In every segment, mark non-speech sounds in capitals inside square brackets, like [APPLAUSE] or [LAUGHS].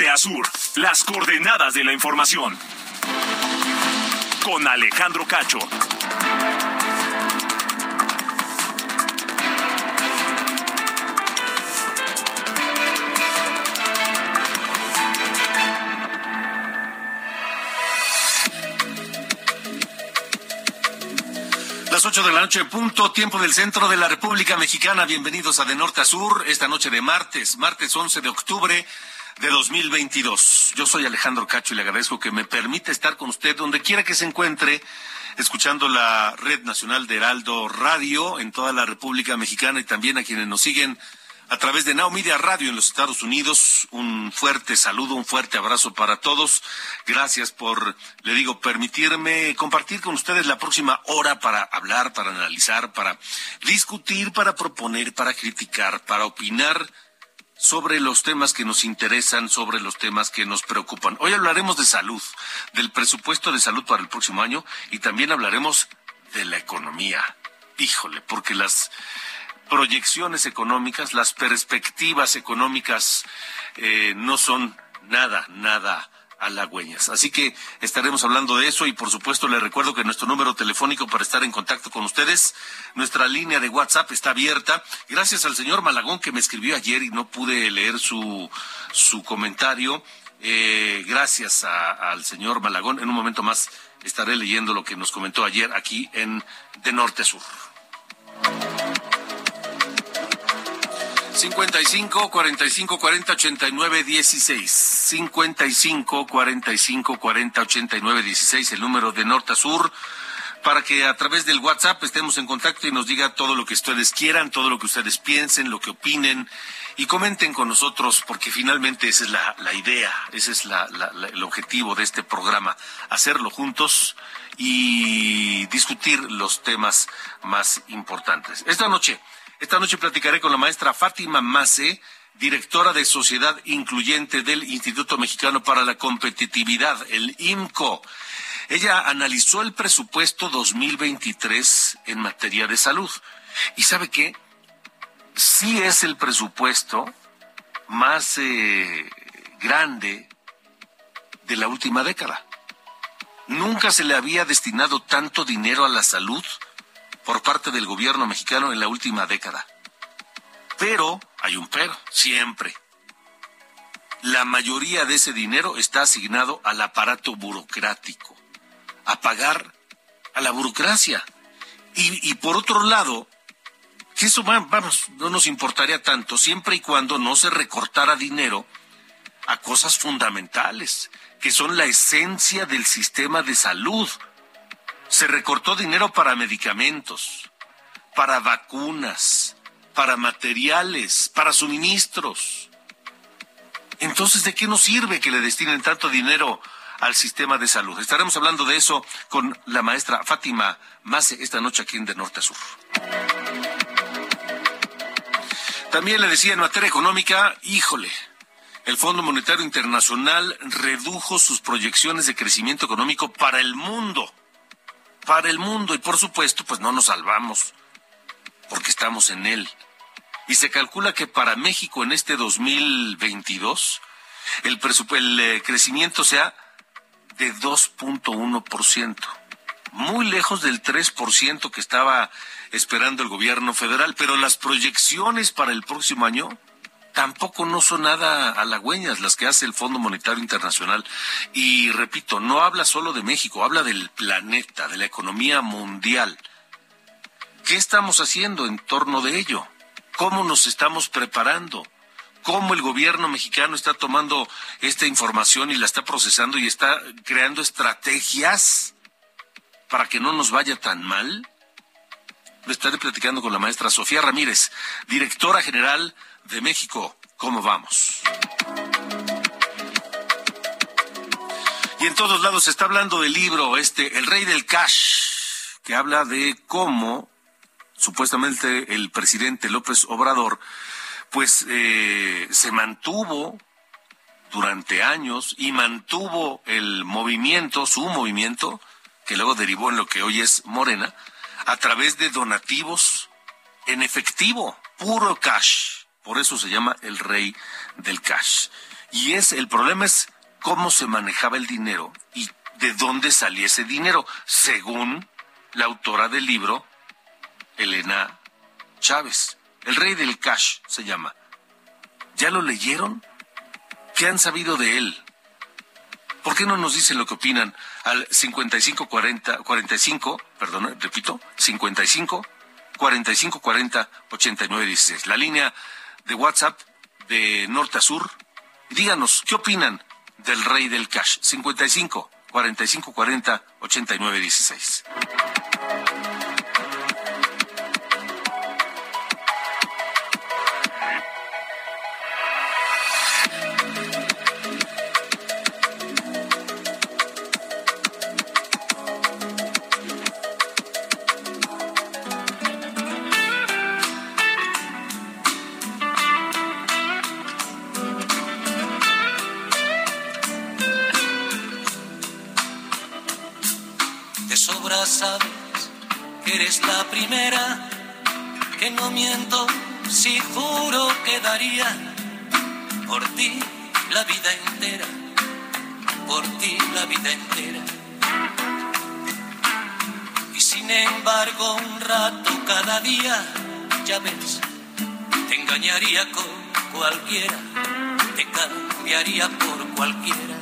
Norte a sur, las coordenadas de la información. Con Alejandro Cacho. Las 8 de la noche, punto, tiempo del centro de la República Mexicana. Bienvenidos a De Norte a Sur, esta noche de martes, martes 11 de octubre de 2022. Yo soy Alejandro Cacho y le agradezco que me permita estar con usted donde quiera que se encuentre, escuchando la Red Nacional de Heraldo Radio en toda la República Mexicana y también a quienes nos siguen a través de Now Media Radio en los Estados Unidos. Un fuerte saludo, un fuerte abrazo para todos. Gracias por, le digo, permitirme compartir con ustedes la próxima hora para hablar, para analizar, para discutir, para proponer, para criticar, para opinar sobre los temas que nos interesan, sobre los temas que nos preocupan. Hoy hablaremos de salud, del presupuesto de salud para el próximo año y también hablaremos de la economía. Híjole, porque las proyecciones económicas, las perspectivas económicas eh, no son nada, nada halagüeñas. Así que estaremos hablando de eso y por supuesto le recuerdo que nuestro número telefónico para estar en contacto con ustedes, nuestra línea de WhatsApp está abierta. Gracias al señor Malagón que me escribió ayer y no pude leer su, su comentario. Eh, gracias al señor Malagón. En un momento más estaré leyendo lo que nos comentó ayer aquí en De Norte Sur. 55 45 40 89 16. 55 45 40 89 16, el número de norte a sur, para que a través del WhatsApp estemos en contacto y nos diga todo lo que ustedes quieran, todo lo que ustedes piensen, lo que opinen y comenten con nosotros, porque finalmente esa es la, la idea, ese es la, el objetivo de este programa, hacerlo juntos y discutir los temas más importantes. Esta noche esta noche platicaré con la maestra Fátima Mace, directora de Sociedad Incluyente del Instituto Mexicano para la Competitividad, el IMCO. Ella analizó el presupuesto 2023 en materia de salud. ¿Y sabe qué? Sí es el presupuesto más eh, grande de la última década. Nunca se le había destinado tanto dinero a la salud por parte del gobierno mexicano en la última década. Pero, hay un pero, siempre. La mayoría de ese dinero está asignado al aparato burocrático, a pagar a la burocracia. Y, y por otro lado, que eso, vamos, no nos importaría tanto siempre y cuando no se recortara dinero a cosas fundamentales, que son la esencia del sistema de salud se recortó dinero para medicamentos, para vacunas, para materiales, para suministros. Entonces, ¿de qué nos sirve que le destinen tanto dinero al sistema de salud? Estaremos hablando de eso con la maestra Fátima Mase esta noche aquí en De Norte a Sur. También le decía en materia económica, híjole, el Fondo Monetario Internacional redujo sus proyecciones de crecimiento económico para el mundo para el mundo. Y por supuesto pues no nos salvamos porque estamos en él. Y se calcula que para México en este 2022 el, el eh, crecimiento sea de 2.1%, muy lejos del 3% que estaba esperando el gobierno federal, pero las proyecciones para el próximo año tampoco no son nada halagüeñas las que hace el Fondo Monetario Internacional. Y repito, no habla solo de México, habla del planeta, de la economía mundial. ¿Qué estamos haciendo en torno de ello? ¿Cómo nos estamos preparando? ¿Cómo el gobierno mexicano está tomando esta información y la está procesando y está creando estrategias para que no nos vaya tan mal? estaré platicando con la maestra Sofía Ramírez, directora general México. ¿Cómo vamos? Y en todos lados se está hablando del libro, este, El Rey del Cash, que habla de cómo supuestamente el presidente López Obrador, pues eh, se mantuvo durante años y mantuvo el movimiento, su movimiento, que luego derivó en lo que hoy es Morena, a través de donativos en efectivo, puro cash. Por eso se llama el rey del cash. Y es el problema es cómo se manejaba el dinero y de dónde salía ese dinero, según la autora del libro, Elena Chávez. El rey del cash se llama. ¿Ya lo leyeron? ¿Qué han sabido de él? ¿Por qué no nos dicen lo que opinan al 55 40 45, perdón, repito, 55 45 40 89 16. La línea de WhatsApp de norte a sur. Díganos, ¿qué opinan del rey del cash? 55 45 40 89 16. Por ti la vida entera, por ti la vida entera. Y sin embargo un rato cada día, ya ves, te engañaría con cualquiera, te cambiaría por cualquiera.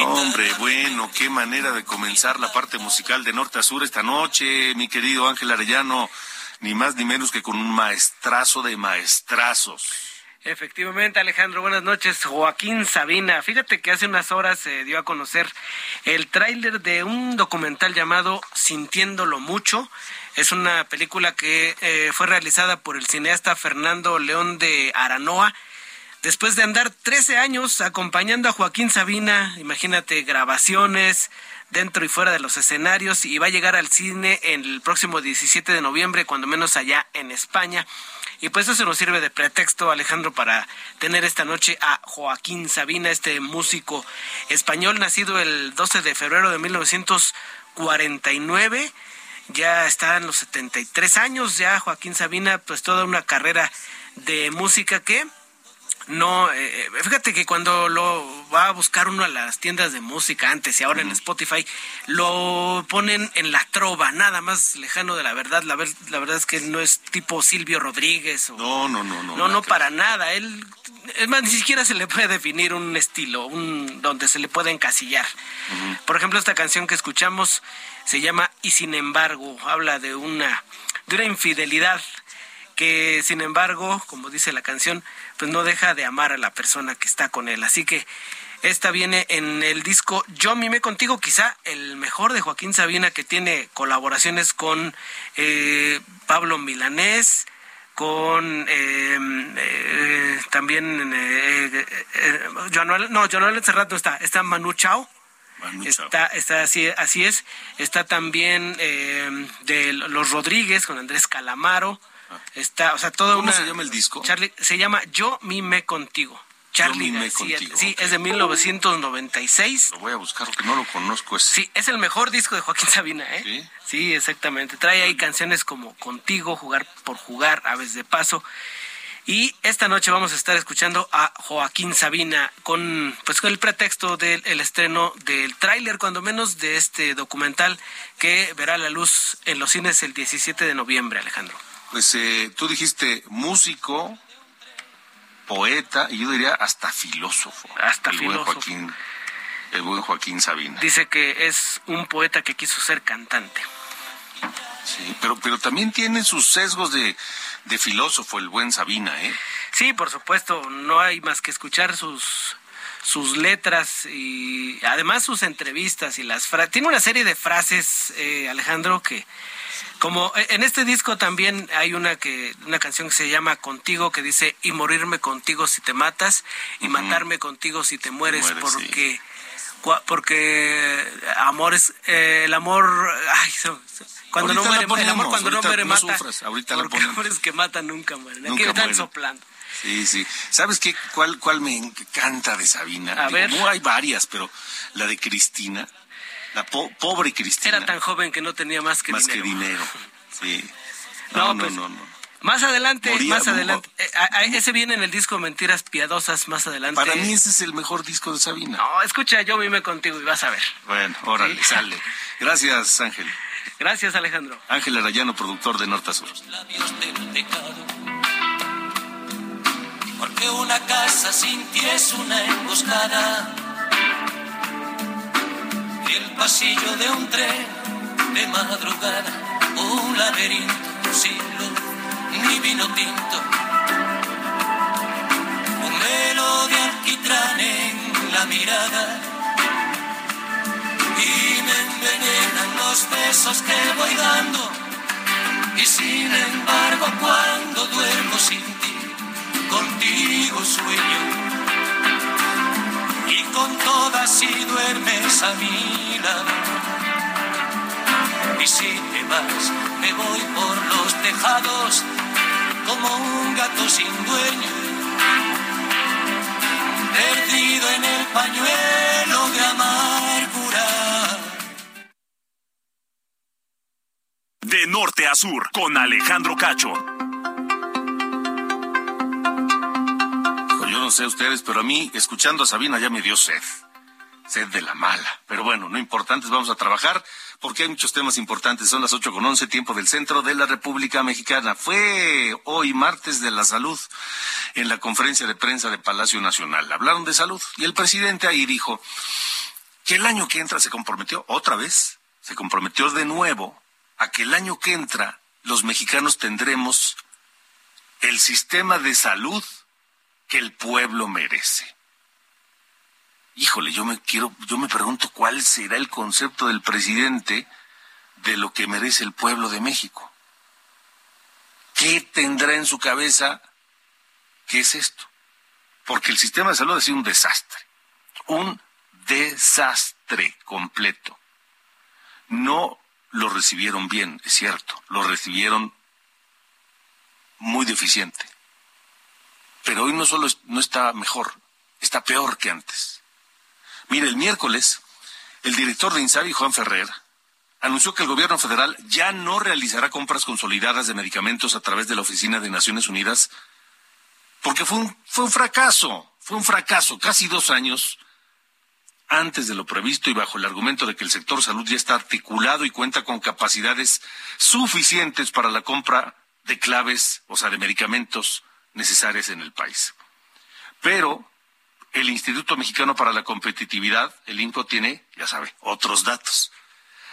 Hombre, bueno, qué manera de comenzar la parte musical de norte a sur esta noche, mi querido Ángel Arellano ni más ni menos que con un maestrazo de maestrazos. Efectivamente, Alejandro, buenas noches. Joaquín Sabina. Fíjate que hace unas horas se dio a conocer el tráiler de un documental llamado Sintiéndolo Mucho. Es una película que eh, fue realizada por el cineasta Fernando León de Aranoa. Después de andar 13 años acompañando a Joaquín Sabina, imagínate grabaciones, dentro y fuera de los escenarios y va a llegar al cine el próximo 17 de noviembre, cuando menos allá en España. Y pues eso nos sirve de pretexto, Alejandro, para tener esta noche a Joaquín Sabina, este músico español nacido el 12 de febrero de 1949. Ya está en los 73 años, ya Joaquín Sabina, pues toda una carrera de música que no, eh, fíjate que cuando lo va a buscar uno a las tiendas de música antes y ahora en Spotify, lo ponen en la trova, nada más lejano de la verdad. La, la verdad es que no es tipo Silvio Rodríguez. O, no, no, no, no. No, no, para nada. Él, es más, ni siquiera se le puede definir un estilo, un donde se le puede encasillar. Por ejemplo, esta canción que escuchamos se llama Y sin embargo, habla de una, de una infidelidad que sin embargo, como dice la canción, pues no deja de amar a la persona que está con él. Así que esta viene en el disco Yo mime contigo, quizá el mejor de Joaquín Sabina que tiene colaboraciones con eh, Pablo Milanés, con em, eh, también eh, no, Joan Serrat no está, está Manu Chao. Está, está así, así es. Está también em, de los Rodríguez con Andrés Calamaro. Está, o sea, todo ¿Cómo se llama el disco? Charlie, se llama Yo mime contigo. Charlie Contigo. Sí, es de 1996. Lo voy a buscar porque no lo conozco. Sí, es el mejor disco de Joaquín Sabina, ¿eh? Sí. Sí, exactamente. Trae ahí canciones como Contigo, Jugar por Jugar, Aves de Paso. Y esta noche vamos a estar escuchando a Joaquín Sabina con, pues, con el pretexto del estreno del tráiler, cuando menos, de este documental que verá la luz en los cines el 17 de noviembre, Alejandro pues eh, tú dijiste músico, poeta y yo diría hasta filósofo. Hasta el filósofo. Buen Joaquín, el buen Joaquín Sabina. Dice que es un poeta que quiso ser cantante. Sí, pero, pero también tiene sus sesgos de, de filósofo el buen Sabina, ¿eh? Sí, por supuesto, no hay más que escuchar sus sus letras y además sus entrevistas y las frases. Tiene una serie de frases, eh, Alejandro, que como eh, en este disco también hay una que una canción que se llama Contigo que dice y morirme contigo si te matas y matarme contigo si te mueres, porque porque amor es eh, el amor ay, cuando no muere el amor cuando no muere mata ahorita porque amores que matan nunca mueren aquí están soplando Sí, sí. ¿Sabes qué? ¿Cuál, cuál me encanta de Sabina? A ver. No hay varias, pero la de Cristina la pobre Cristina. Era tan joven que no tenía más que más dinero. que dinero, sí. [LAUGHS] No, no, no, no, Más adelante, más adelante. Eh, ese viene en el disco Mentiras Piadosas, más adelante. Para mí ese es el mejor disco de Sabina. No, escucha, yo vime contigo y vas a ver. Bueno, órale, sale. Gracias, Ángel. Gracias, Alejandro. Ángel Arayano, productor de Norte a Sur. Porque una casa sin ti es una emboscada el pasillo de un tren de madrugada, un laberinto sin luz ni vino tinto, un velo de alquitrán en la mirada. Y me envenenan los besos que voy dando. Y sin embargo cuando duermo sin ti, contigo sueño con todas si duermes a mi. Y si te vas, me voy por los tejados como un gato sin dueño, perdido en el pañuelo de amargura. De norte a sur, con Alejandro Cacho. Sé ustedes, pero a mí, escuchando a Sabina, ya me dio sed. Sed de la mala. Pero bueno, no importantes, vamos a trabajar porque hay muchos temas importantes. Son las ocho con once, tiempo del centro de la República Mexicana. Fue hoy martes de la salud en la conferencia de prensa de Palacio Nacional. Hablaron de salud y el presidente ahí dijo que el año que entra se comprometió otra vez, se comprometió de nuevo a que el año que entra los mexicanos tendremos el sistema de salud que el pueblo merece. Híjole, yo me quiero, yo me pregunto cuál será el concepto del presidente de lo que merece el pueblo de México. ¿Qué tendrá en su cabeza? ¿Qué es esto? Porque el sistema de salud ha sido un desastre, un desastre completo. No lo recibieron bien, es cierto, lo recibieron muy deficiente. Pero hoy no solo no está mejor, está peor que antes. Mire, el miércoles, el director de INSABI, Juan Ferrer, anunció que el gobierno federal ya no realizará compras consolidadas de medicamentos a través de la Oficina de Naciones Unidas, porque fue un, fue un fracaso, fue un fracaso, casi dos años antes de lo previsto y bajo el argumento de que el sector salud ya está articulado y cuenta con capacidades suficientes para la compra de claves, o sea, de medicamentos necesarias en el país. Pero el Instituto Mexicano para la Competitividad, el INCO, tiene, ya sabe, otros datos.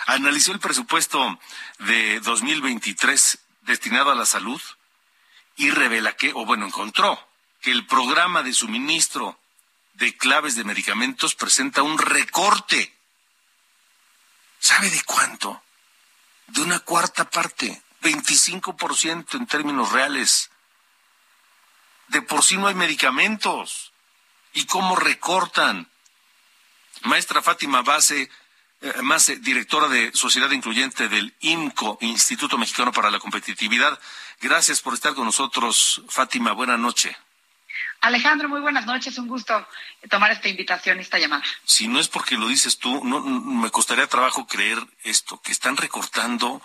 Analizó el presupuesto de 2023 destinado a la salud y revela que, o bueno, encontró que el programa de suministro de claves de medicamentos presenta un recorte. ¿Sabe de cuánto? De una cuarta parte, 25% en términos reales de por sí no hay medicamentos. ¿Y cómo recortan? Maestra Fátima Base, eh, más directora de Sociedad Incluyente del IMCO, Instituto Mexicano para la Competitividad. Gracias por estar con nosotros, Fátima. Buenas noches. Alejandro, muy buenas noches. Un gusto tomar esta invitación, esta llamada. Si no es porque lo dices tú, no, me costaría trabajo creer esto, que están recortando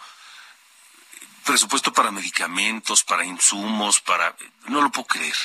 presupuesto para medicamentos, para insumos, para... No lo puedo creer.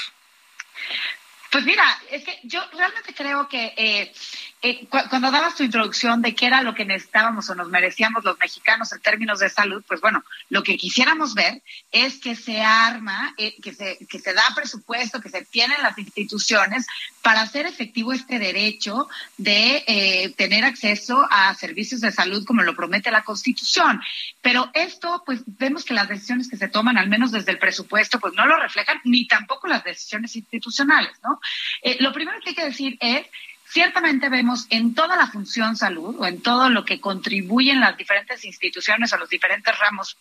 Pues mira, es que yo realmente creo que eh, eh, cuando dabas tu introducción de qué era lo que necesitábamos o nos merecíamos los mexicanos en términos de salud, pues bueno, lo que quisiéramos ver es que se arma, eh, que, se, que se da presupuesto, que se tienen las instituciones para hacer efectivo este derecho de eh, tener acceso a servicios de salud como lo promete la Constitución. Pero esto, pues vemos que las decisiones que se toman, al menos desde el presupuesto, pues no lo reflejan, ni tampoco las decisiones institucionales, ¿no? lo primero que hay que decir es ciertamente vemos en toda la función salud o en todo lo que contribuyen las diferentes instituciones o los diferentes ramos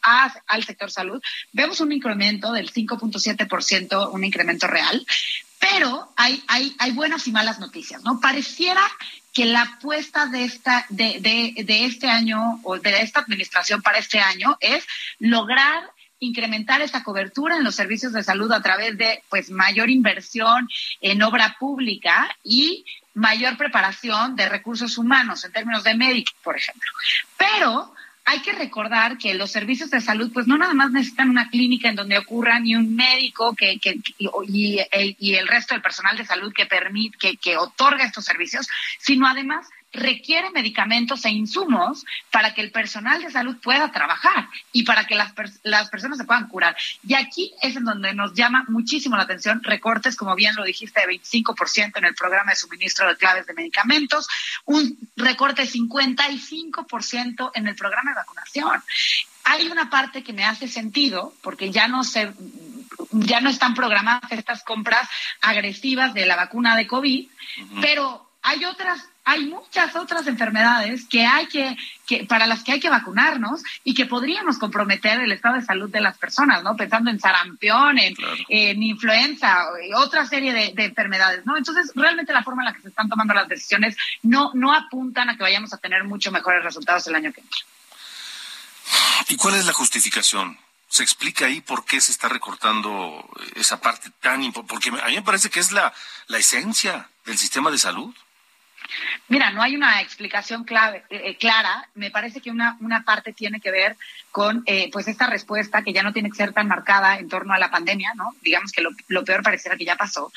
al sector salud, vemos un incremento del 5.7%, un incremento real, pero hay, hay, hay buenas y malas noticias, ¿no? Pareciera que la apuesta de esta de, de, de, este año o de esta administración para este año es lograr incrementar esa cobertura en los servicios de salud a través de pues mayor inversión en obra pública y mayor preparación de recursos humanos en términos de médicos, por ejemplo. Pero hay que recordar que los servicios de salud, pues no nada más necesitan una clínica en donde ocurra ni un médico que, que y, y, el resto del personal de salud que permite, que, que otorga estos servicios, sino además requiere medicamentos e insumos para que el personal de salud pueda trabajar y para que las, las personas se puedan curar. Y aquí es en donde nos llama muchísimo la atención recortes, como bien lo dijiste, de 25% en el programa de suministro de claves de medicamentos, un recorte de 55% en el programa de vacunación. Hay una parte que me hace sentido porque ya no se ya no están programadas estas compras agresivas de la vacuna de COVID, pero hay otras hay muchas otras enfermedades que hay que, que, para las que hay que vacunarnos y que podríamos comprometer el estado de salud de las personas, ¿no? Pensando en sarampión, en, en influenza, otra serie de, de, enfermedades, ¿no? Entonces, realmente la forma en la que se están tomando las decisiones no, no apuntan a que vayamos a tener mucho mejores resultados el año que entra. ¿Y cuál es la justificación? ¿Se explica ahí por qué se está recortando esa parte tan importante? Porque a mí me parece que es la, la esencia del sistema de salud. Mira, no hay una explicación clave, eh, clara. Me parece que una, una parte tiene que ver con eh, pues esta respuesta que ya no tiene que ser tan marcada en torno a la pandemia, ¿no? Digamos que lo, lo peor pareciera que ya pasó.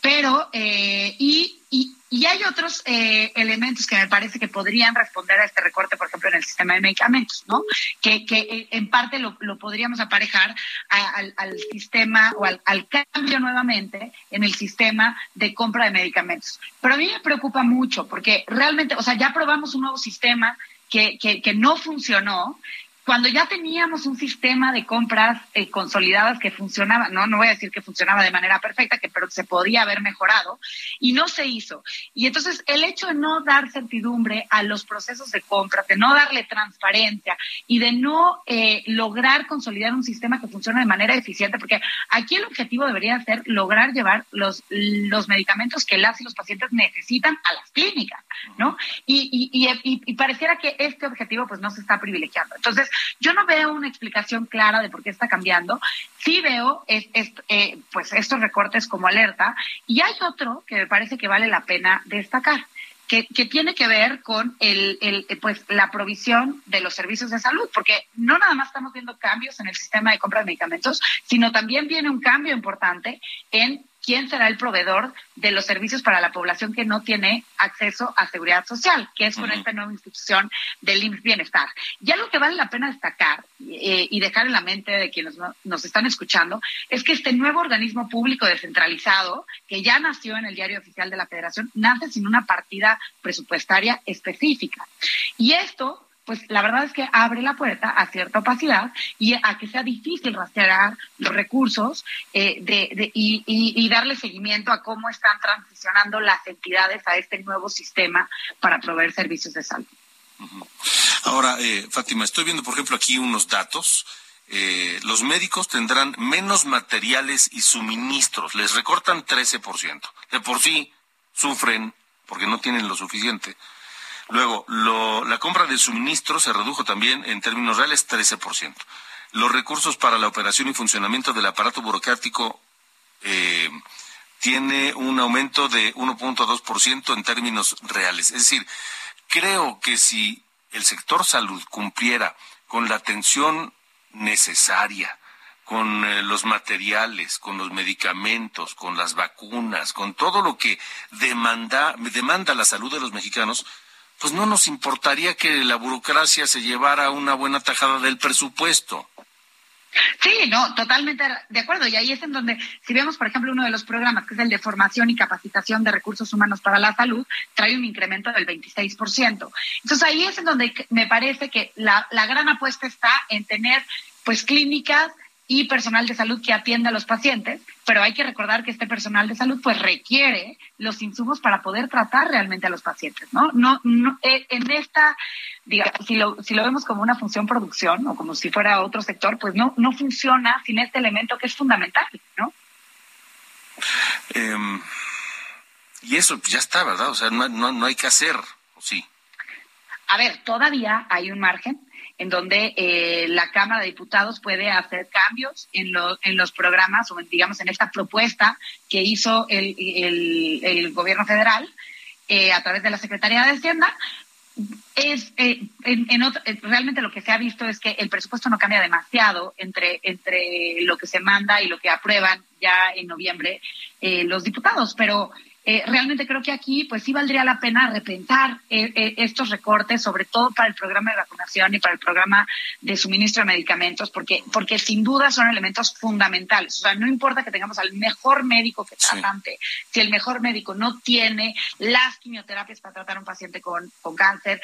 Pero, eh, y, y, hay otros eh, elementos que me parece que podrían responder a este recorte, por ejemplo, en el sistema de medicamentos, ¿no? Que, que eh, en parte lo, lo podríamos aparejar al, al, sistema o al, al cambio nuevamente en el sistema de compra de medicamentos. Pero a mí me preocupa mucho porque realmente, o sea, ya probamos un nuevo sistema que, que, que no funcionó cuando ya teníamos un sistema de compras eh, consolidadas que funcionaba, no, no voy a decir que funcionaba de manera perfecta, que pero se podía haber mejorado, y no se hizo. Y entonces el hecho de no dar certidumbre a los procesos de compra, de no darle transparencia y de no eh, lograr consolidar un sistema que funcione de manera eficiente, porque aquí el objetivo debería ser lograr llevar los, los medicamentos que las y los pacientes necesitan a las clínicas, ¿no? Y, y, y, y pareciera que este objetivo pues no se está privilegiando. Entonces, yo no veo una explicación clara de por qué está cambiando. Sí veo eh, pues estos recortes como alerta y hay otro que me parece que vale la pena destacar. Que, tiene que ver con el, el, pues, la provisión de los servicios de salud, porque no nada más estamos viendo cambios en el sistema de compra de medicamentos, sino también viene un cambio importante en quién será el proveedor de los servicios para la población que no tiene acceso a seguridad social, que es con uh -huh. esta nueva institución del IMSS Bienestar. Y algo que vale la pena destacar eh, y dejar en la mente de quienes no, nos están escuchando es que este nuevo organismo público descentralizado, que ya nació en el diario oficial de la Federación, nace sin una partida presupuestaria específica. Y esto pues la verdad es que abre la puerta a cierta opacidad y a que sea difícil rastrear los recursos eh, de, de, y, y, darle seguimiento a cómo están transicionando las entidades a este nuevo sistema para proveer servicios de salud. Ahora, eh, Fátima, estoy viendo, por ejemplo, aquí unos datos. Eh, los médicos tendrán menos materiales y suministros, les recortan 13%. De por sí sufren porque no tienen lo suficiente Luego, lo, la compra de suministros se redujo también en términos reales 13%. Los recursos para la operación y funcionamiento del aparato burocrático eh, tiene un aumento de 1.2% en términos reales. Es decir, creo que si el sector salud cumpliera con la atención necesaria, con eh, los materiales, con los medicamentos, con las vacunas, con todo lo que demanda, demanda la salud de los mexicanos, pues no nos importaría que la burocracia se llevara una buena tajada del presupuesto. Sí, no, totalmente de acuerdo. Y ahí es en donde, si vemos, por ejemplo, uno de los programas, que es el de formación y capacitación de recursos humanos para la salud, trae un incremento del 26%. Entonces ahí es en donde me parece que la, la gran apuesta está en tener, pues, clínicas y personal de salud que atiende a los pacientes, pero hay que recordar que este personal de salud pues requiere los insumos para poder tratar realmente a los pacientes, ¿no? No, no eh, en esta, digamos, si lo, si lo vemos como una función producción o como si fuera otro sector, pues no, no funciona sin este elemento que es fundamental, ¿no? Em, y eso ya está, ¿verdad? O sea, no, no, no hay que hacer, sí? A ver, todavía hay un margen en donde eh, la Cámara de Diputados puede hacer cambios en, en los programas o, digamos, en esta propuesta que hizo el, el, gobierno federal eh, a través de la Secretaría de Hacienda. Es, eh, en, realmente lo que se ha visto es que el presupuesto no cambia demasiado entre, entre lo que se manda y lo que aprueban ya en noviembre los diputados, pero eh, realmente creo que aquí pues sí valdría la pena repensar eh, eh, estos recortes, sobre todo para el programa de vacunación y para el programa de suministro de medicamentos, porque, porque sin duda son elementos fundamentales. O sea, no importa que tengamos al mejor médico que tratante, si el mejor médico no tiene las quimioterapias para tratar a un paciente con, con cáncer,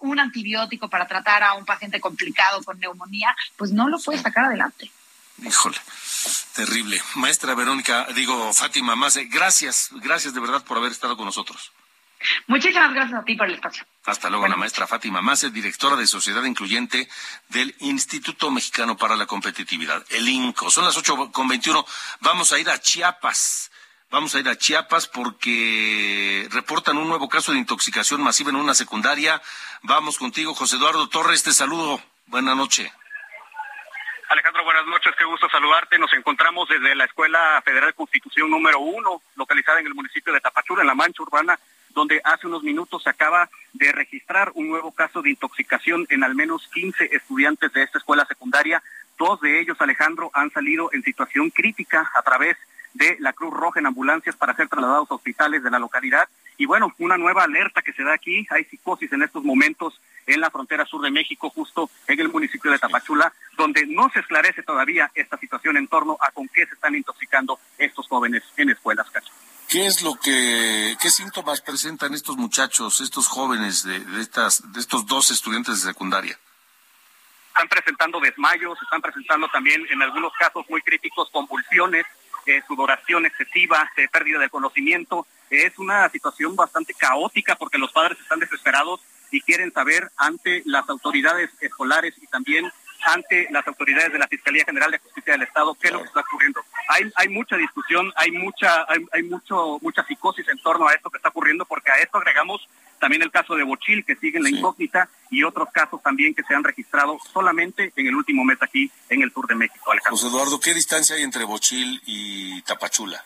un antibiótico para tratar a un paciente complicado con neumonía, pues no lo puede sacar adelante. Híjole. Terrible. Maestra Verónica, digo, Fátima Más, gracias, gracias de verdad por haber estado con nosotros. Muchísimas gracias a ti por el espacio. Hasta luego, la maestra Fátima Más, directora de Sociedad Incluyente del Instituto Mexicano para la Competitividad, el INCO. Son las ocho con veintiuno. Vamos a ir a Chiapas. Vamos a ir a Chiapas porque reportan un nuevo caso de intoxicación masiva en una secundaria. Vamos contigo, José Eduardo Torres. Te saludo. Buenas noches. Alejandro, buenas noches, qué gusto saludarte. Nos encontramos desde la Escuela Federal de Constitución número uno, localizada en el municipio de Tapachula, en la Mancha Urbana, donde hace unos minutos se acaba de registrar un nuevo caso de intoxicación en al menos 15 estudiantes de esta escuela secundaria. Dos de ellos, Alejandro, han salido en situación crítica a través la Cruz Roja en ambulancias para ser trasladados a hospitales de la localidad. Y bueno, una nueva alerta que se da aquí, hay psicosis en estos momentos en la frontera sur de México, justo en el municipio de Tapachula, donde no se esclarece todavía esta situación en torno a con qué se están intoxicando estos jóvenes en escuelas, ¿Qué es lo que, qué síntomas presentan estos muchachos, estos jóvenes de, de, estas, de estos dos estudiantes de secundaria? Están presentando desmayos, están presentando también en algunos casos muy críticos convulsiones, eh, sudoración excesiva, pérdida de conocimiento. es una situación bastante caótica porque los padres están desesperados y quieren saber ante las autoridades escolares y también ante las autoridades de la Fiscalía General de Justicia del Estado qué es lo que está ocurriendo. Hay, hay mucha discusión, hay mucha, hay, hay mucho, mucha psicosis en torno a esto que está ocurriendo, porque a esto agregamos también el caso de Bochil, que sigue en la incógnita, y otros casos también que se han registrado solamente en el último mes aquí en el sur de México. José Eduardo, ¿qué distancia hay entre Bochil y Tapachula?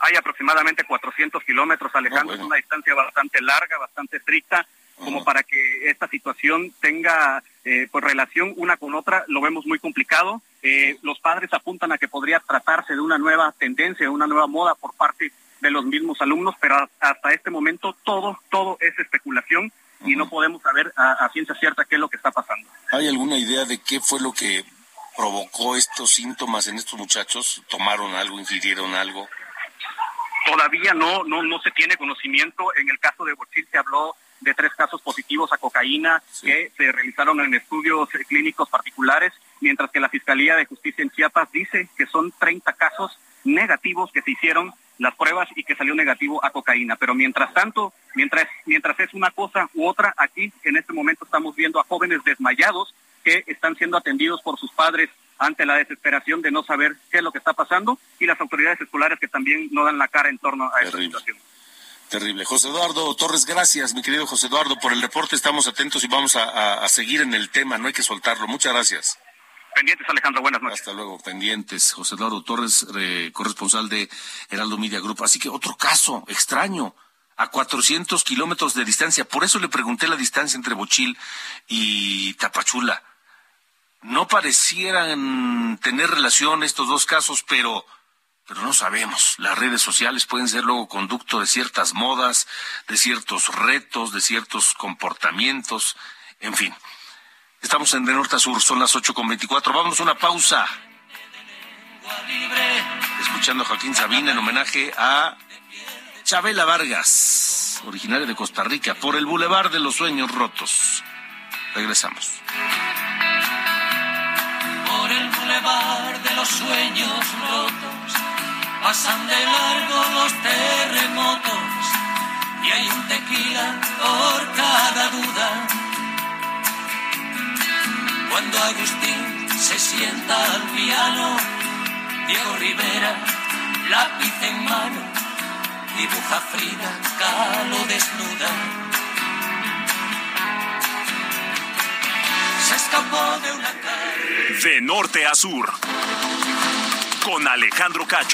Hay aproximadamente 400 kilómetros, Alejandro, es una distancia bastante larga, bastante estricta, como para que esta situación tenga eh, pues relación una con otra, lo vemos muy complicado. Eh, los padres apuntan a que podría tratarse de una nueva tendencia, de una nueva moda por parte de los mismos alumnos, pero hasta este momento todo, todo es especulación y no podemos saber a, ciencia cierta qué es lo que está pasando. ¿Hay alguna idea de qué fue lo que provocó estos síntomas en estos muchachos? ¿Tomaron algo, ingirieron algo? Todavía no, no, no se tiene conocimiento. En el caso de Bochil se habló de tres casos positivos a cocaína que se realizaron en estudios clínicos particulares, mientras que la Fiscalía de Justicia en Chiapas dice que son 30 casos negativos que se hicieron las pruebas y que salió negativo a cocaína. Pero mientras tanto, mientras, mientras es una cosa u otra, aquí en este momento estamos viendo a jóvenes desmayados que están siendo atendidos por sus padres ante la desesperación de no saber qué es lo que está pasando y las autoridades escolares que también no dan la cara en torno a esta situación. Terrible. José Eduardo Torres, gracias, mi querido José Eduardo, por el reporte. Estamos atentos y vamos a, seguir en el tema, no hay que soltarlo. Muchas gracias. Pendientes, Alejandro, buenas noches. Hasta luego, pendientes. José Eduardo Torres, corresponsal de Heraldo Media Group. Así que otro caso extraño, a 400 kilómetros de distancia. Por eso le pregunté la distancia entre Bochil y Tapachula. No parecieran tener relación estos dos casos, pero pero no sabemos. Las redes sociales pueden ser luego conducto de ciertas modas, de ciertos retos, de ciertos comportamientos, en fin. Estamos en de norte a sur, son las ocho con veinticuatro. Vamos a una pausa. Escuchando a Joaquín Sabina en homenaje a Chabela Vargas, originaria de Costa Rica, por el Boulevard de los Sueños Rotos. Regresamos. Por el acabar de los sueños rotos, pasan de largo los terremotos y hay un tequila por cada duda. Cuando Agustín se sienta al piano, Diego Rivera, lápiz en mano, dibuja Frida calo desnuda. Se escapó de una calle. De norte a sur. Con Alejandro Cacho.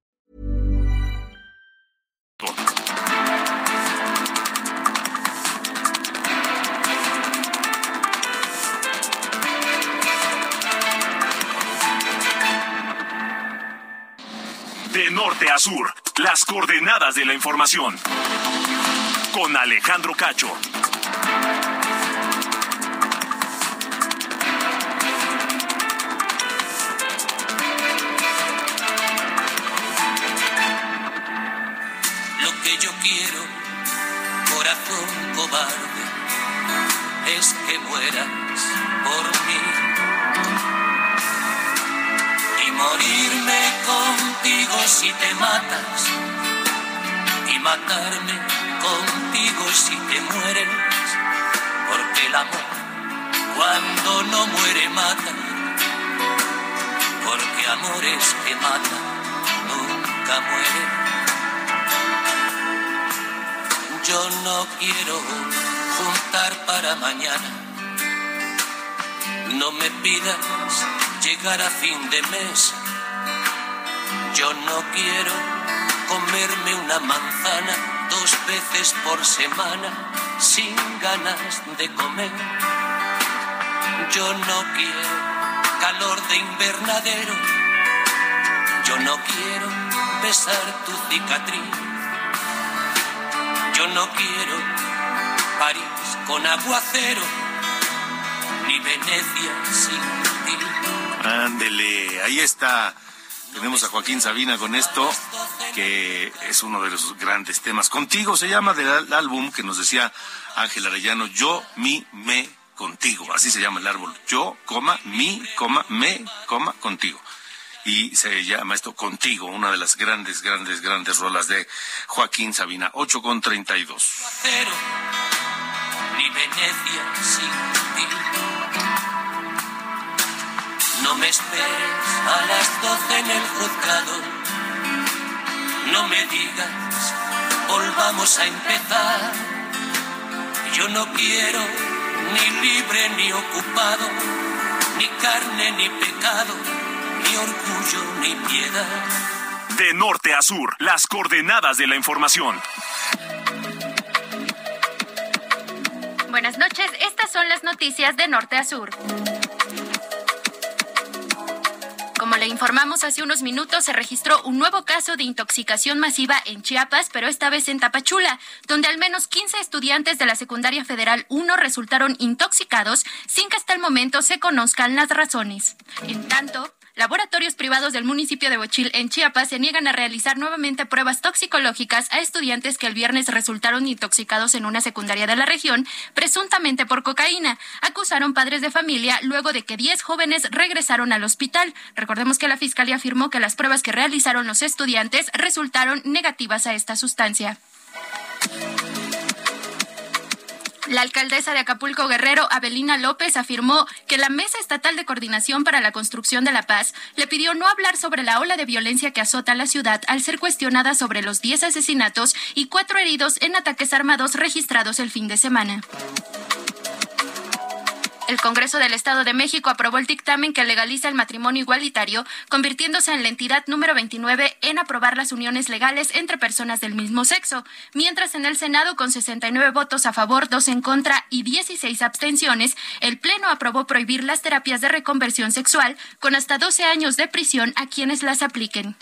Norte a sur. Las coordenadas de la información. Con Alejandro Cacho. Lo que yo quiero, corazón cobarde, es que mueras por mí. Morirme contigo si te matas. Y matarme contigo si te mueres. Porque el amor, cuando no muere, mata. Porque amores que matan nunca mueren. Yo no quiero juntar para mañana. No me pidas llegar a fin de mes. Yo no quiero comerme una manzana dos veces por semana sin ganas de comer. Yo no quiero calor de invernadero. Yo no quiero besar tu cicatriz. Yo no quiero París con aguacero, ni Venecia sin ti. Ándele, ahí está. Tenemos a Joaquín Sabina con esto, que es uno de los grandes temas. Contigo se llama del álbum que nos decía Ángel Arellano, Yo, mi, me, contigo. Así se llama el árbol. Yo, coma, mi, coma, me, coma, contigo. Y se llama esto Contigo, una de las grandes, grandes, grandes rolas de Joaquín Sabina. 8 con 32. Cero, ni. No me esperes a las doce en el juzgado. No me digas, volvamos a empezar. Yo no quiero ni libre ni ocupado, ni carne ni pecado, ni orgullo ni piedad. De norte a sur. Las coordenadas de la información. Buenas noches, estas son las noticias de norte a sur. Como le informamos hace unos minutos, se registró un nuevo caso de intoxicación masiva en Chiapas, pero esta vez en Tapachula, donde al menos 15 estudiantes de la Secundaria Federal 1 resultaron intoxicados sin que hasta el momento se conozcan las razones. En tanto, Laboratorios privados del municipio de Bochil en Chiapas se niegan a realizar nuevamente pruebas toxicológicas a estudiantes que el viernes resultaron intoxicados en una secundaria de la región, presuntamente por cocaína. Acusaron padres de familia luego de que 10 jóvenes regresaron al hospital. Recordemos que la fiscalía afirmó que las pruebas que realizaron los estudiantes resultaron negativas a esta sustancia. La alcaldesa de Acapulco Guerrero, Abelina López, afirmó que la Mesa Estatal de Coordinación para la Construcción de la Paz le pidió no hablar sobre la ola de violencia que azota la ciudad al ser cuestionada sobre los 10 asesinatos y cuatro heridos en ataques armados registrados el fin de semana. El Congreso del Estado de México aprobó el dictamen que legaliza el matrimonio igualitario, convirtiéndose en la entidad número 29 en aprobar las uniones legales entre personas del mismo sexo, mientras en el Senado con 69 votos a favor, 2 en contra y 16 abstenciones, el Pleno aprobó prohibir las terapias de reconversión sexual con hasta 12 años de prisión a quienes las apliquen.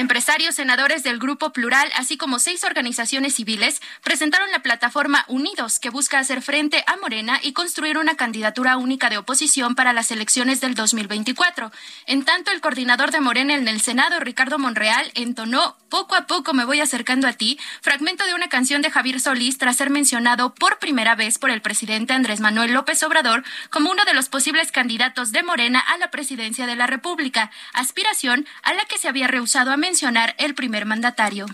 Empresarios, senadores del Grupo Plural, así como seis organizaciones civiles, presentaron la plataforma Unidos, que busca hacer frente a Morena y construir una candidatura única de oposición para las elecciones del 2024. En tanto, el coordinador de Morena en el Senado, Ricardo Monreal, entonó Poco a poco me voy acercando a ti, fragmento de una canción de Javier Solís tras ser mencionado por primera vez por el presidente Andrés Manuel López Obrador como uno de los posibles candidatos de Morena a la presidencia de la República, aspiración a la que se había rehusado a el primer mandatario.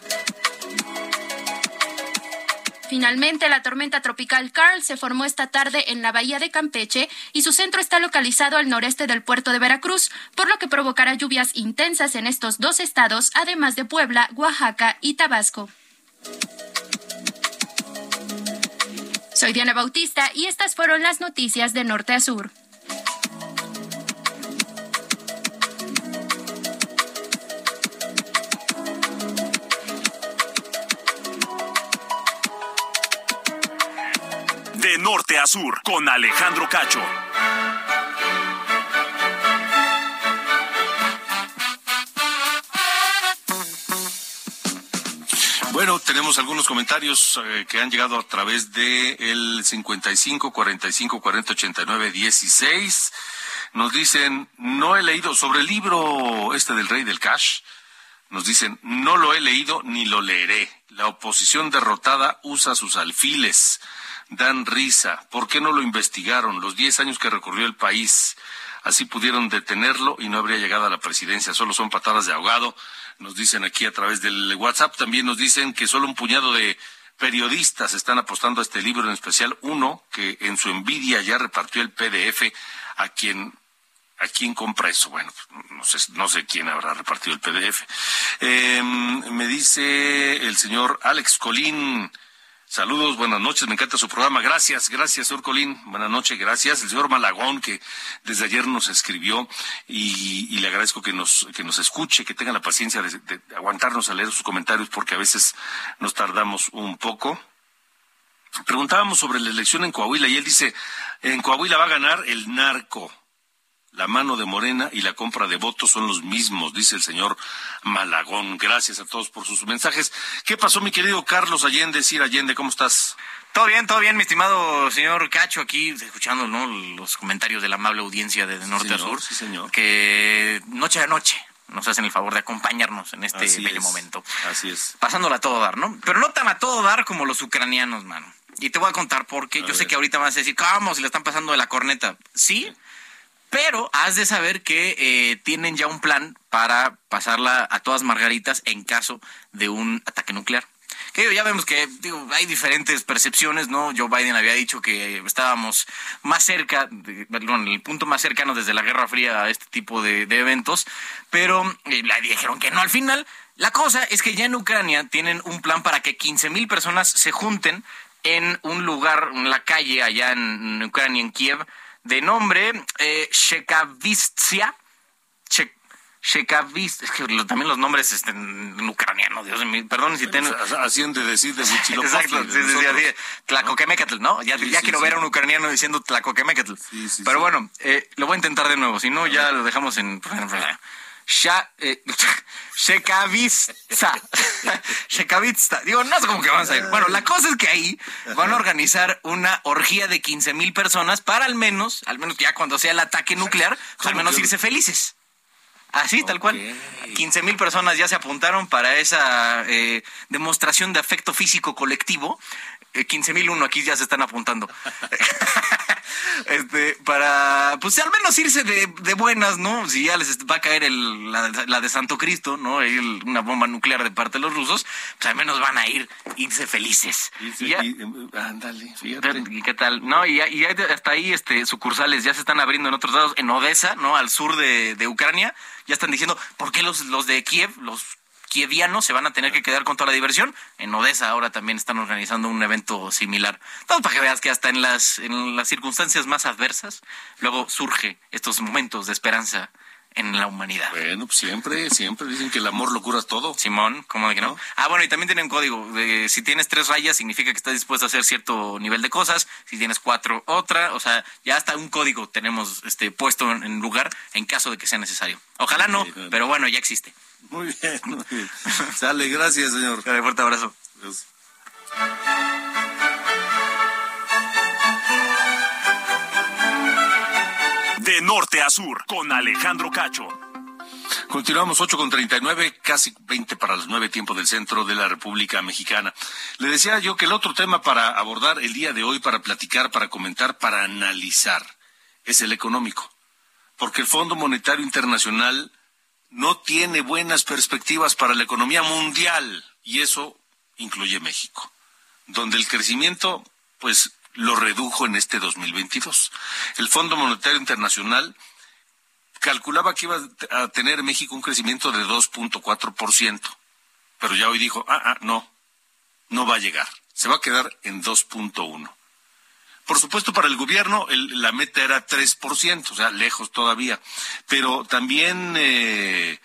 Finalmente, la tormenta tropical Carl se formó esta tarde en la bahía de Campeche y su centro está localizado al noreste del puerto de Veracruz, por lo que provocará lluvias intensas en estos dos estados, además de Puebla, Oaxaca y Tabasco. Soy Diana Bautista y estas fueron las noticias de norte a sur. Norte a sur, con Alejandro Cacho. Bueno, tenemos algunos comentarios eh, que han llegado a través de el 55 45 40 89 16. Nos dicen, no he leído sobre el libro este del Rey del Cash. Nos dicen, no lo he leído ni lo leeré. La oposición derrotada usa sus alfiles. Dan risa. ¿Por qué no lo investigaron? Los 10 años que recorrió el país. Así pudieron detenerlo y no habría llegado a la presidencia. Solo son patadas de ahogado nos dicen aquí a través del WhatsApp. También nos dicen que solo un puñado de periodistas están apostando a este libro, en especial uno que en su envidia ya repartió el PDF a quien ¿A compra eso? Bueno, no sé, no sé quién habrá repartido el PDF. Eh, me dice el señor Alex Colín, Saludos, buenas noches, me encanta su programa. Gracias, gracias, señor Colín. Buenas noches, gracias. El señor Malagón, que desde ayer nos escribió y, le agradezco que nos, que nos escuche, que tenga la paciencia de, de, aguantarnos a leer sus comentarios porque a veces nos tardamos un poco. Preguntábamos sobre la elección en Coahuila y él dice, en Coahuila va a ganar el narco la mano de Morena y la compra de votos son los mismos, dice el señor Malagón. Gracias a todos por sus mensajes. ¿Qué pasó, mi querido Carlos Allende? Sir Allende, ¿cómo estás? Todo bien, todo bien, mi estimado señor Cacho, aquí escuchando ¿no? los comentarios de la amable audiencia de Norte a Sur. Sí, señor. Que noche a noche nos hacen el favor de acompañarnos en este bello momento. Así es. Pasándola a todo dar, ¿no? Pero no tan a todo dar como los ucranianos, mano. Y te voy a contar por qué. Yo sé que ahorita vas a decir, ¿cómo? Si le están pasando de la corneta. Sí, pero has de saber que eh, tienen ya un plan para pasarla a todas margaritas en caso de un ataque nuclear. Que ya vemos que hay diferentes percepciones, ¿no? Joe Biden había dicho que estábamos más cerca, perdón, el punto más cercano desde la Guerra Fría a este tipo de, eventos, pero eh, dijeron que no al final. La cosa es que ya en Ucrania tienen un plan para que 15 mil personas se junten en un lugar, en la calle allá en Ucrania, en Kiev, de nombre eh, Shekavistsia. Shekavist, es que también los nombres este, en ucraniano, Dios mío, perdón si tengo... De decir de [LAUGHS] Exacto, sí, sí, sí, Tlacoquemecatl, ¿no? Ya, ya quiero ver a un ucraniano diciendo Tlacoquemecatl. Pero bueno, eh, lo voy a intentar de nuevo, si no ya lo dejamos en... Eh, [LAUGHS] Shekavista. Shekavista. [LAUGHS] Digo, no sé cómo que vamos a ir. Bueno, la cosa es que ahí van a organizar una orgía de 15 mil personas para al menos, al menos ya cuando sea el ataque nuclear, pues al menos irse felices. Así, tal cual. 15 mil personas ya se apuntaron para esa eh, demostración de afecto físico colectivo. 15 mil uno aquí ya se están apuntando. [LAUGHS] este, para, pues al menos irse de, buenas, ¿no? Si ya les va a caer el, la, de Santo Cristo, ¿no? una bomba nuclear de parte de los rusos, pues al menos van a ir, irse felices. y ándale, fíjate. ¿Y qué tal? No, y, y hasta ahí este, sucursales ya se están abriendo en otros lados, en Odessa, ¿no? Al sur de, de Ucrania, ya están diciendo, ¿por qué los, los de Kiev, los kievianos se van a tener que quedar con toda la diversión. En Odessa ahora también están organizando un evento similar. Todo para que veas que hasta en las, en las circunstancias más adversas, luego surge estos momentos de esperanza en la humanidad. Bueno, pues siempre, siempre dicen que el amor lo cura todo. Simón, ¿cómo de que no? Ah, bueno, y también tienen un código. De, si tienes tres rayas, significa que estás dispuesto a hacer cierto nivel de cosas. Si tienes cuatro, otra. O sea, ya hasta un código tenemos este puesto en, lugar en caso de que sea necesario. Ojalá no, pero bueno, ya existe. Muy bien, muy bien. Sale, gracias, señor. Un fuerte abrazo. De norte a sur, con Alejandro Cacho. Continuamos 8 con 39, casi 20 para las 9 tiempo del centro de la República Mexicana. Le decía yo que el otro tema para abordar el día de hoy, para platicar, para comentar, para analizar, es el económico. Porque el Fondo Monetario Internacional no tiene buenas perspectivas para la economía mundial y eso incluye México, donde el crecimiento, pues lo redujo en este 2022. El Fondo Monetario Internacional calculaba que iba a tener México un crecimiento de 2.4%, pero ya hoy dijo, ah, ah, no, no va a llegar, se va a quedar en 2.1%. Por supuesto, para el gobierno la meta era 3%, o sea, lejos todavía, pero también... Eh,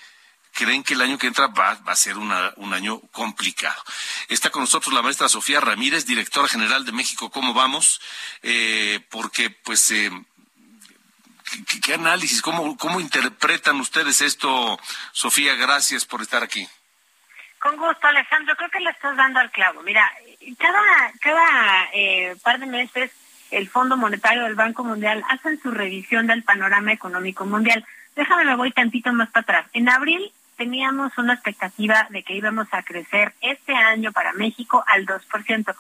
creen que el año que entra va, a ser un año complicado. Está con nosotros la maestra Sofía Ramírez, directora general de México. ¿Cómo vamos? Eh, porque, pues, eh, ¿qué, análisis, cómo, cómo interpretan ustedes esto? Sofía, gracias por estar aquí. Con gusto, Alejandro. Creo que le estás dando al clavo. Mira, cada, cada eh, par de meses el Fondo Monetario del Banco Mundial hacen su revisión del panorama económico mundial. Déjame me voy tantito más para atrás. En abril teníamos una expectativa de que íbamos a crecer este año para México al 2%.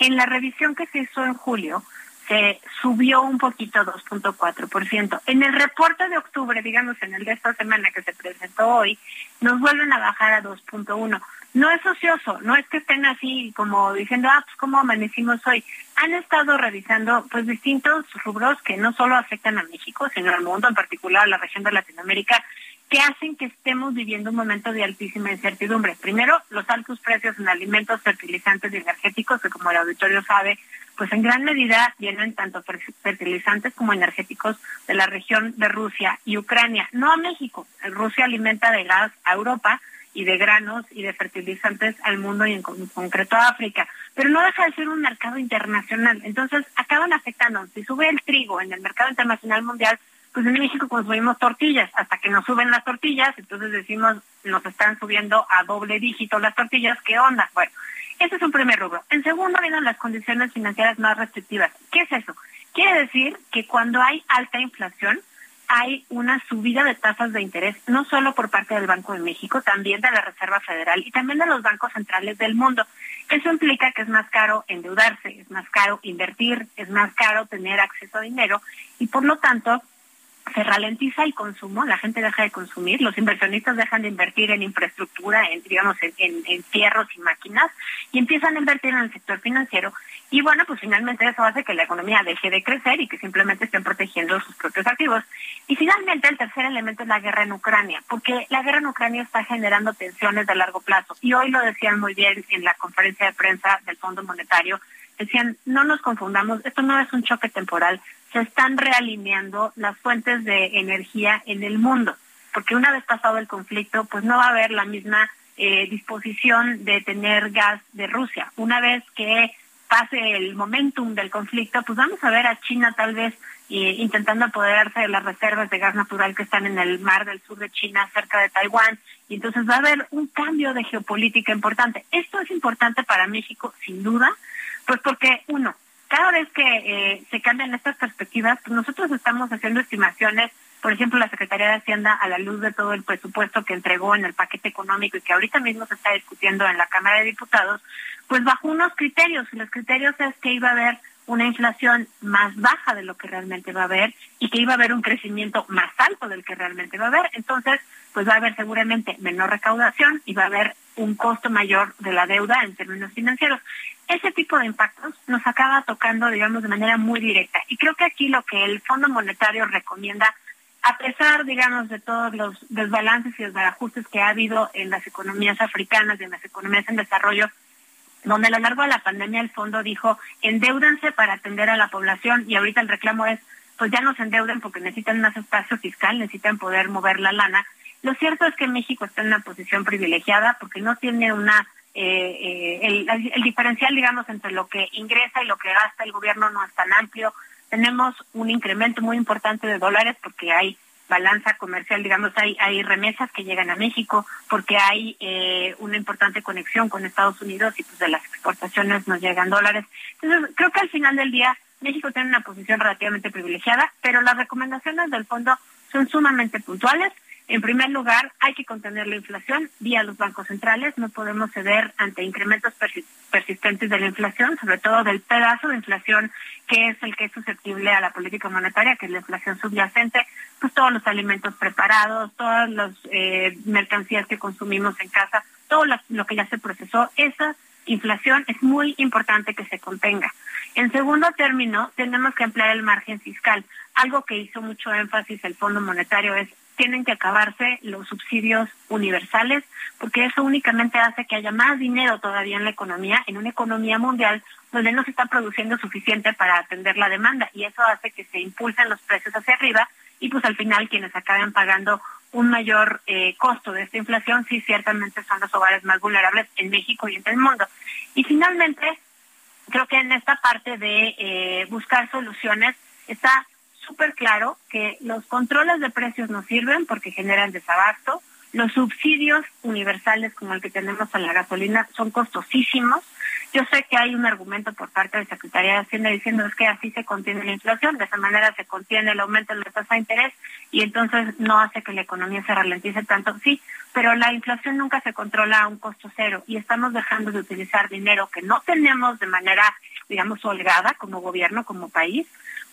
En la revisión que se hizo en julio, se subió un poquito 2.4%. En el reporte de octubre, digamos en el de esta semana que se presentó hoy, nos vuelven a bajar a 2.1. No es ocioso, no es que estén así como diciendo, ah, pues cómo amanecimos hoy. Han estado revisando pues distintos rubros que no solo afectan a México, sino al mundo, en particular a la región de Latinoamérica, que hacen que estemos viviendo un momento de altísima incertidumbre. Primero, los altos precios en alimentos, fertilizantes y energéticos, que como el auditorio sabe, pues en gran medida vienen tanto fertilizantes como energéticos de la región de Rusia y Ucrania, no a México. Rusia alimenta de gas a Europa y de granos y de fertilizantes al mundo y en concreto a África, pero no deja de ser un mercado internacional. Entonces, acaban afectando. Si sube el trigo en el mercado internacional mundial, pues en México consumimos tortillas, hasta que nos suben las tortillas, entonces decimos, nos están subiendo a doble dígito las tortillas, ¿qué onda? Bueno, ese es un primer rubro. En segundo vienen las condiciones financieras más restrictivas. ¿Qué es eso? Quiere decir que cuando hay alta inflación, hay una subida de tasas de interés, no solo por parte del Banco de México, también de la Reserva Federal y también de los bancos centrales del mundo. Eso implica que es más caro endeudarse, es más caro invertir, es más caro tener acceso a dinero y por lo tanto se ralentiza el consumo, la gente deja de consumir, los inversionistas dejan de invertir en infraestructura, en, digamos, en, en, fierros y máquinas, y empiezan a invertir en el sector financiero. Y bueno, pues finalmente eso hace que la economía deje de crecer y que simplemente estén protegiendo sus propios activos. Y finalmente el tercer elemento es la guerra en Ucrania, porque la guerra en Ucrania está generando tensiones de largo plazo. Y hoy lo decían muy bien en la conferencia de prensa del Fondo Monetario, decían, no nos confundamos, esto no es un choque temporal, se están realineando las fuentes de energía en el mundo, porque una vez pasado el conflicto, pues no va a haber la misma eh, disposición de tener gas de Rusia. Una vez que pase el momentum del conflicto, pues vamos a ver a China tal vez eh, intentando apoderarse de las reservas de gas natural que están en el mar del sur de China, cerca de Taiwán, y entonces va a haber un cambio de geopolítica importante. Esto es importante para México, sin duda, pues porque, uno, cada vez que eh, se cambian estas perspectivas, pues nosotros estamos haciendo estimaciones, por ejemplo, la Secretaría de Hacienda, a la luz de todo el presupuesto que entregó en el paquete económico y que ahorita mismo se está discutiendo en la Cámara de Diputados, pues bajo unos criterios. Y los criterios es que iba a haber una inflación más baja de lo que realmente va a haber y que iba a haber un crecimiento más alto del que realmente va a haber. Entonces, pues va a haber seguramente menor recaudación y va a haber un costo mayor de la deuda en términos financieros ese tipo de impactos nos acaba tocando, digamos, de manera muy directa. Y creo que aquí lo que el Fondo Monetario recomienda a pesar, digamos, de todos los desbalances y desbarajustes que ha habido en las economías africanas y en las economías en desarrollo, donde a lo largo de la pandemia el fondo dijo, endeudanse para atender a la población y ahorita el reclamo es, pues ya no se endeuden porque necesitan más espacio fiscal, necesitan poder mover la lana. Lo cierto es que México está en una posición privilegiada porque no tiene una eh, eh, el, diferencial, digamos, entre lo que ingresa y lo que gasta el gobierno no es tan amplio. Tenemos un incremento muy importante de dólares porque hay balanza comercial, digamos, hay, hay remesas que llegan a México, porque hay eh, una importante conexión con Estados Unidos y pues de las exportaciones nos llegan dólares. Entonces, creo que al final del día México tiene una posición relativamente privilegiada, pero las recomendaciones del fondo son sumamente puntuales en primer lugar, hay que contener la inflación vía los bancos centrales. No podemos ceder ante incrementos persistentes de la inflación, sobre todo del pedazo de inflación que es el que es susceptible a la política monetaria, que es la inflación subyacente, pues todos los alimentos preparados, todas las eh, mercancías que consumimos en casa, todo lo que ya se procesó, esa inflación es muy importante que se contenga. En segundo término, tenemos que emplear el margen fiscal. Algo que hizo mucho énfasis el Fondo Monetario es tienen que acabarse los subsidios universales, porque eso únicamente hace que haya más dinero todavía en la economía, en una economía mundial donde no se está produciendo suficiente para atender la demanda, y eso hace que se impulsen los precios hacia arriba, y pues al final quienes acaben pagando un mayor eh, costo de esta inflación, sí ciertamente son los hogares más vulnerables en México y en el mundo. Y finalmente, creo que en esta parte de eh, buscar soluciones está súper claro que los controles de precios no sirven porque generan desabasto, los subsidios universales como el que tenemos a la gasolina son costosísimos. Yo sé que hay un argumento por parte de Secretaría de Hacienda diciendo es que así se contiene la inflación, de esa manera se contiene el aumento de la tasa de interés y entonces no hace que la economía se ralentice tanto. Sí, pero la inflación nunca se controla a un costo cero y estamos dejando de utilizar dinero que no tenemos de manera, digamos, holgada como gobierno, como país,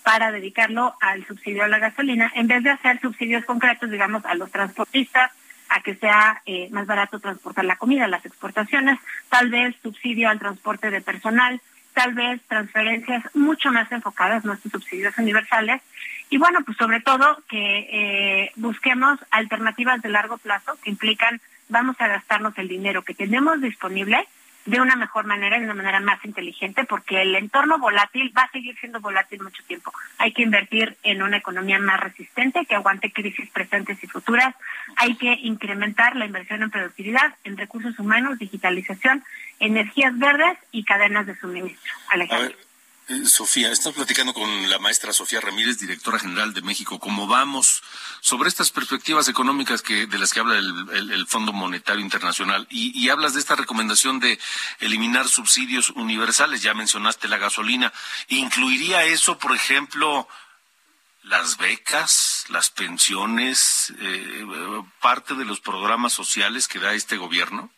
para dedicarlo al subsidio a la gasolina, en vez de hacer subsidios concretos, digamos, a los transportistas, a que sea eh, más barato transportar la comida, las exportaciones, tal vez subsidio al transporte de personal, tal vez transferencias mucho más enfocadas, nuestros subsidios universales, y bueno, pues sobre todo que eh, busquemos alternativas de largo plazo que implican vamos a gastarnos el dinero que tenemos disponible de una mejor manera, de una manera más inteligente, porque el entorno volátil va a seguir siendo volátil mucho tiempo. Hay que invertir en una economía más resistente, que aguante crisis presentes y futuras. Hay que incrementar la inversión en productividad, en recursos humanos, digitalización, energías verdes y cadenas de suministro. Alejandro. Eh, Sofía, estamos platicando con la maestra Sofía Ramírez, directora general de México. ¿Cómo vamos sobre estas perspectivas económicas que de las que habla el, Fondo Monetario Internacional? Y, hablas de esta recomendación de eliminar subsidios universales. Ya mencionaste la gasolina. ¿Incluiría eso, por ejemplo, las becas, las pensiones, eh, parte de los programas sociales que da este gobierno?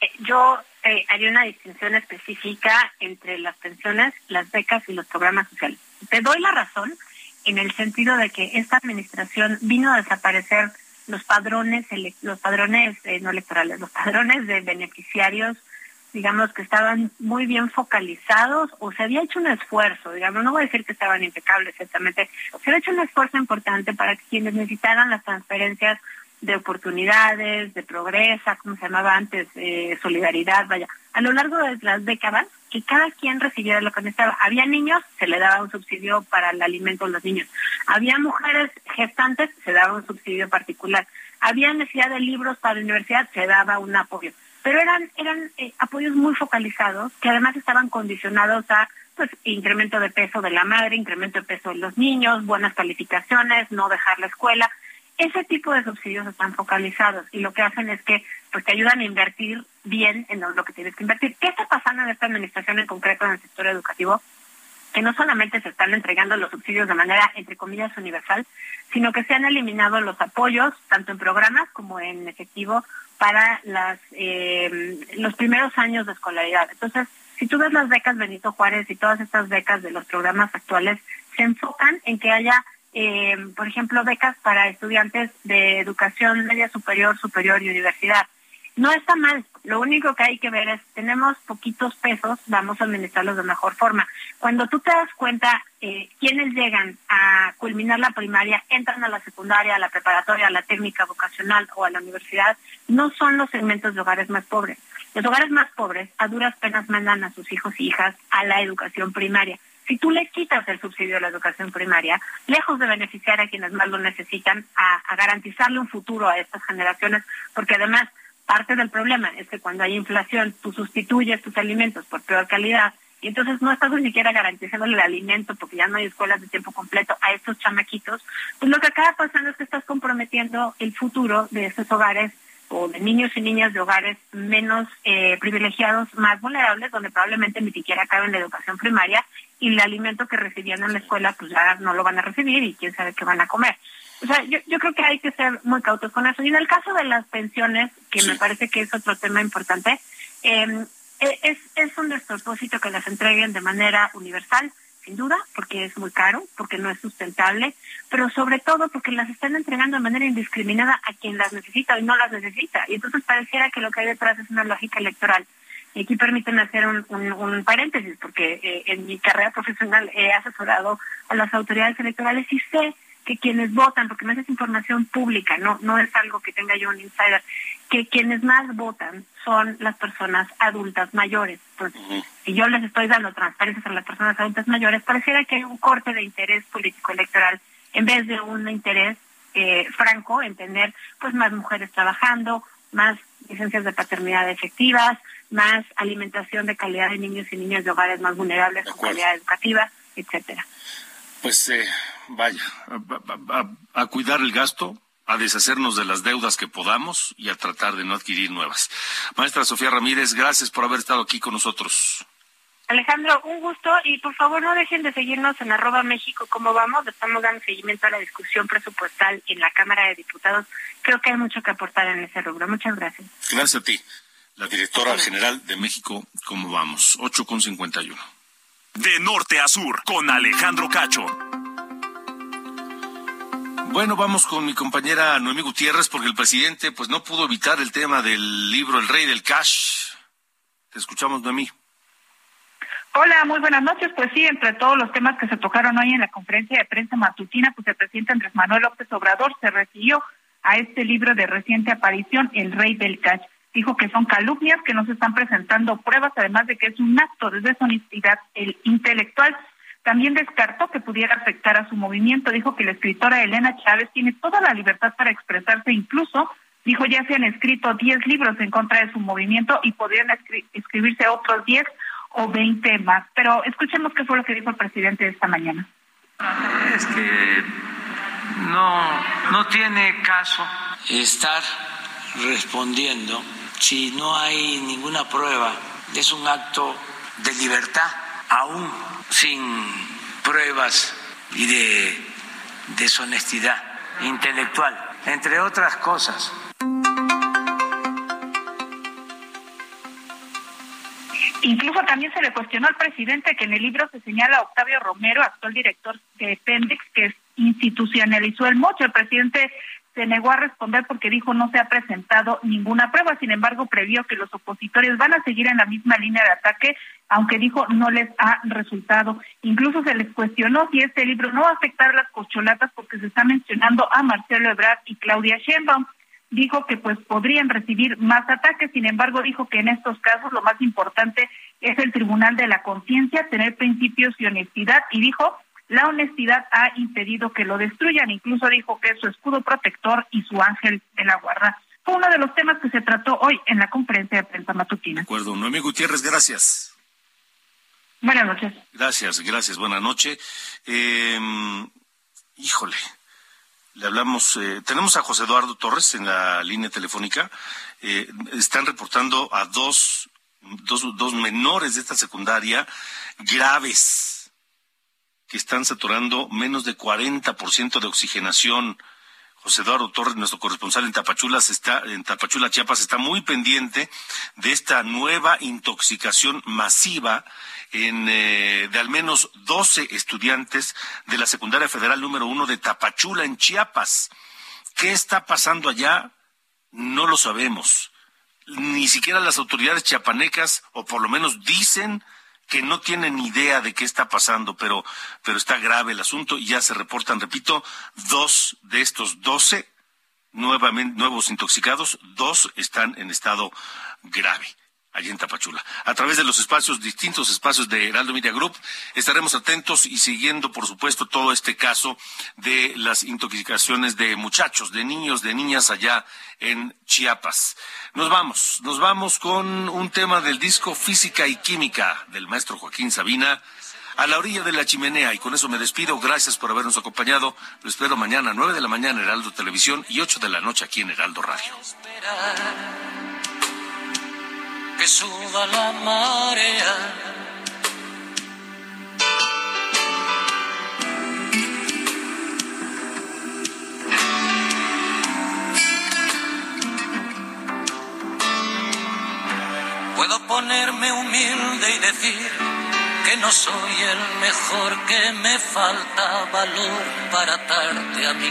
Eh, yo eh, haría una distinción específica entre las pensiones, las becas y los programas sociales. Te doy la razón en el sentido de que esta administración vino a desaparecer los padrones, los padrones eh, no electorales, los padrones de beneficiarios, digamos que estaban muy bien focalizados o se había hecho un esfuerzo, digamos, no voy a decir que estaban impecables exactamente, se había hecho un esfuerzo importante para que quienes necesitaran las transferencias de oportunidades, de progresa, como se llamaba antes, eh, solidaridad, vaya, a lo largo de las décadas, que cada quien recibiera lo que necesitaba. Había niños, se le daba un subsidio para el alimento a los niños. Había mujeres gestantes, se daba un subsidio particular. Había necesidad de libros para la universidad, se daba un apoyo. Pero eran, eran eh, apoyos muy focalizados, que además estaban condicionados a pues incremento de peso de la madre, incremento de peso de los niños, buenas calificaciones, no dejar la escuela. Ese tipo de subsidios están focalizados y lo que hacen es que pues te ayudan a invertir bien en lo que tienes que invertir. ¿Qué está pasando en esta administración en concreto en el sector educativo? Que no solamente se están entregando los subsidios de manera, entre comillas, universal, sino que se han eliminado los apoyos, tanto en programas como en efectivo, para las, eh, los primeros años de escolaridad. Entonces, si tú ves las becas Benito Juárez y todas estas becas de los programas actuales, se enfocan en que haya eh, por ejemplo, becas para estudiantes de educación media superior, superior y universidad. No está mal, lo único que hay que ver es, tenemos poquitos pesos, vamos a administrarlos de mejor forma. Cuando tú te das cuenta eh, quiénes llegan a culminar la primaria entran a la secundaria, a la preparatoria, a la técnica vocacional o a la universidad, no son los segmentos de hogares más pobres. Los hogares más pobres a duras penas mandan a sus hijos y hijas a la educación primaria. Si tú les quitas el subsidio a la educación primaria, lejos de beneficiar a quienes más lo necesitan, a, garantizarle un futuro a estas generaciones, porque además parte del problema es que cuando hay inflación, tú sustituyes tus alimentos por peor calidad y entonces no estás ni siquiera garantizándole el alimento porque ya no hay escuelas de tiempo completo a estos chamaquitos, pues lo que acaba pasando es que estás comprometiendo el futuro de estos hogares o de niños y niñas de hogares menos eh, privilegiados, más vulnerables, donde probablemente ni siquiera caben la educación primaria y el alimento que recibían en la escuela pues ya no lo van a recibir y quién sabe qué van a comer. O sea, yo, yo creo que hay que ser muy cautos con eso. Y en el caso de las pensiones, que me parece que es otro tema importante, eh, eh, es, es un despropósito que las entreguen de manera universal, sin duda, porque es muy caro, porque no es sustentable, pero sobre todo porque las están entregando de manera indiscriminada a quien las necesita y no las necesita. Y entonces pareciera que lo que hay detrás es una lógica electoral. Y aquí permítanme hacer un, un, paréntesis, porque eh, en mi carrera profesional he asesorado a las autoridades electorales y sé que quienes votan, porque no es información pública, no, no es algo que tenga yo un insider, que quienes más votan son las personas adultas mayores. Entonces, si yo les estoy dando transparencias a las personas adultas mayores, pareciera que hay un corte de interés político electoral en vez de un interés eh, franco en tener pues más mujeres trabajando, más licencias de paternidad efectivas, más alimentación de calidad de niños y niñas de hogares más vulnerables con calidad educativa, etcétera. Pues eh, vaya, a cuidar el gasto, a deshacernos de las deudas que podamos y a tratar de no adquirir nuevas. Maestra Sofía Ramírez, gracias por haber estado aquí con nosotros. Alejandro, un gusto y por favor no dejen de seguirnos en arroba México como vamos. Estamos dando seguimiento a la discusión presupuestal en la Cámara de Diputados. Creo que hay mucho que aportar en ese rubro. Muchas gracias. Gracias a ti, la directora general de México como vamos. 8 con 51. De norte a sur, con Alejandro Cacho. Bueno, vamos con mi compañera Noemí Gutiérrez porque el presidente pues no pudo evitar el tema del libro El Rey del Cash. Te escuchamos, Noemí. Hola, muy buenas noches. Pues sí, entre todos los temas que se tocaron hoy en la conferencia de prensa matutina, pues el presidente Andrés Manuel López Obrador se refirió a este libro de reciente aparición, El Rey del Cash. Dijo que son calumnias, que no se están presentando pruebas, además de que es un acto de deshonestidad el intelectual también descartó que pudiera afectar a su movimiento. Dijo que la escritora Elena Chávez tiene toda la libertad para expresarse, incluso dijo ya se han escrito 10 libros en contra de su movimiento y podrían escribirse otros 10 o 20 más. Pero escuchemos qué fue lo que dijo el presidente esta mañana. Es que no, no tiene caso estar respondiendo si no hay ninguna prueba. Es un acto de libertad, aún sin pruebas y de deshonestidad intelectual, entre otras cosas. Incluso también se le cuestionó al presidente que en el libro se señala a Octavio Romero, actual director de Pendex, que institucionalizó el mocho. El presidente se negó a responder porque dijo no se ha presentado ninguna prueba. Sin embargo, previó que los opositores van a seguir en la misma línea de ataque, aunque dijo no les ha resultado. Incluso se les cuestionó si este libro no va a afectar a las cocholatas porque se está mencionando a Marcelo Ebrard y Claudia Sheinbaum. Dijo que pues podrían recibir más ataques, sin embargo dijo que en estos casos lo más importante es el Tribunal de la Conciencia, tener principios y honestidad y dijo la honestidad ha impedido que lo destruyan. Incluso dijo que es su escudo protector y su ángel de la guarda. Fue uno de los temas que se trató hoy en la conferencia de prensa matutina. De acuerdo. Noemí Gutiérrez, gracias. Buenas noches. Gracias, gracias. Buenas noches. Em, híjole, le hablamos, eh, tenemos a José Eduardo Torres en la línea telefónica. Eh, están reportando a dos, dos, dos menores de esta secundaria graves que están saturando menos de 40% de oxigenación. José Eduardo Torres, nuestro corresponsal en Tapachula, está, en Chiapas, está muy pendiente de esta nueva intoxicación masiva eh, de al menos 12 estudiantes de la Secundaria Federal número uno de Tapachula, en Chiapas. ¿Qué está pasando allá? No lo sabemos. Ni siquiera las autoridades chiapanecas, o por lo menos dicen que no tienen idea de qué está pasando, pero, pero está grave el asunto y ya se reportan, repito, dos de estos doce nuevamente, nuevos intoxicados, dos están en estado grave allí en Tapachula. A través de los espacios, distintos espacios de Heraldo Media Group, estaremos atentos y siguiendo, por supuesto, todo este caso de las intoxicaciones de muchachos, de niños, de niñas allá en Chiapas. Nos vamos, nos vamos con un tema del disco Física y Química del maestro Joaquín Sabina. A la orilla de la chimenea, y con eso me despido. Gracias por habernos acompañado. Lo espero mañana a 9 de la mañana Heraldo Televisión y 8 de la noche aquí en Heraldo Radio que suba la marea. Puedo ponerme humilde y decir que no soy el mejor, que me falta valor para atarte a mi